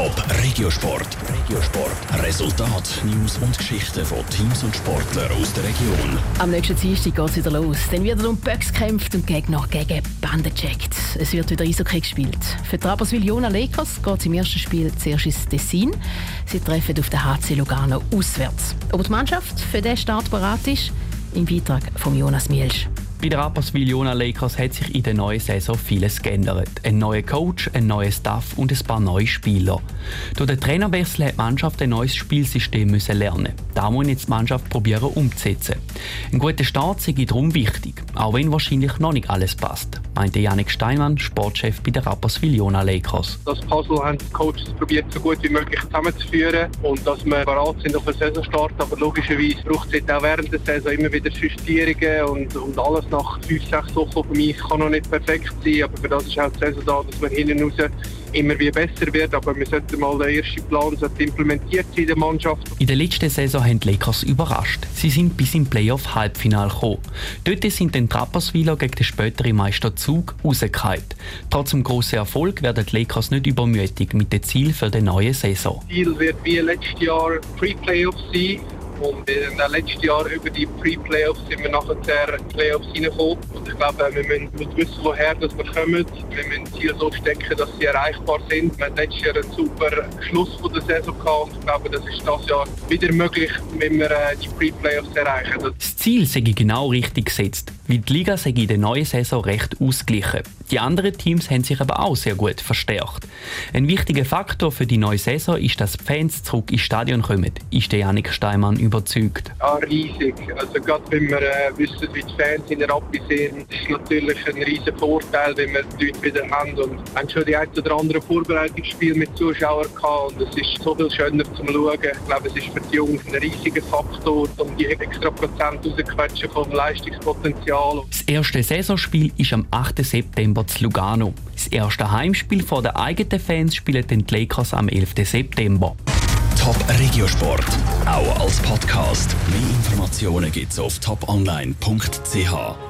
Top Regiosport. Regiosport. Resultat, News und Geschichten von Teams und Sportlern aus der Region. Am nächsten Dienstag geht es wieder los. Dann wird um Böcks gekämpft und Gegner gegen Bande checkt. Es wird wieder Eishockey gespielt. Für die Rapperswil Jona Lakers geht es im ersten Spiel zuerst ins Tessin. Sie treffen auf den HC Lugano auswärts. Ob die Mannschaft für den Start bereit ist, im Beitrag von Jonas Mielsch. Bei den Rapperswil Jona Lakers hat sich in der neuen Saison vieles geändert. Ein neuer Coach, ein neuer Staff und ein paar neue Spieler. Durch den Trainerwechsel hat die Mannschaft ein neues Spielsystem müssen lernen. Da muss jetzt die Mannschaft probieren umzusetzen. Ein guter Start sei darum wichtig, auch wenn wahrscheinlich noch nicht alles passt, meinte Janik Steinmann, Sportchef bei den Rapperswil Jona Lakers. Das Puzzle haben die Coaches probiert, so gut wie möglich zusammenzuführen und dass wir bereit sind auf den Saisonstart. Aber logischerweise braucht es auch während der Saison immer wieder Justierungen und, und alles nach fünf, sechs Wochen auf dem Eis kann noch nicht perfekt sein, aber für das ist auch die Saison da, dass man hinten raus immer wie besser wird. Aber wir sollten mal den ersten Plan implementiert in der Mannschaft. In der letzten Saison haben die Lakers überrascht. Sie sind bis im Playoff-Halbfinal gekommen. Dort sind den Trapperswiller gegen den späteren Meister Zug rausgefallen. Trotz dem grossen Erfolg werden die Lakers nicht übermütig mit dem Ziel für die neue Saison. Das Ziel wird wie letztes Jahr Pre-Playoff sein und in den letzten Jahren über die Pre-Playoffs sind wir nachher in die Playoffs hineingekommen. Und ich glaube, wir müssen wissen, woher dass wir kommen. Wir müssen Ziele so stecken, dass sie erreichbar sind. Wir hatten letztes Jahr einen super Schluss von der Saison gehabt. Und ich glaube, das ist das Jahr wieder möglich, wenn wir äh, die Pre-Playoffs erreichen. Das Ziel sei genau richtig gesetzt, weil die Liga sei in der neuen Saison recht ausgeglichen. Die anderen Teams haben sich aber auch sehr gut verstärkt. Ein wichtiger Faktor für die neue Saison ist, dass die Fans zurück ins Stadion kommen, ist der Janik Steinmann überzeugt. Ja, riesig. Also gerade wenn wir äh, wissen, wie die Fans in der Rappi sind, ist natürlich ein riesiger Vorteil, wenn wir die Leute wieder haben. Und wir haben schon die ein oder andere Vorbereitungsspiel mit Zuschauern gehabt und es ist so viel schöner zum Schauen. Ich glaube, es ist für die Jungs ein riesiger Faktor, um die extra Prozent rauszuquetschen vom Leistungspotenzial. Das erste Saisonspiel ist am 8. September zu Lugano. Das erste Heimspiel vor den eigenen Fans spielen den Lakers am 11. September. Top Regiosport, auch als Podcast. Mehr Informationen gibt's auf toponline.ch.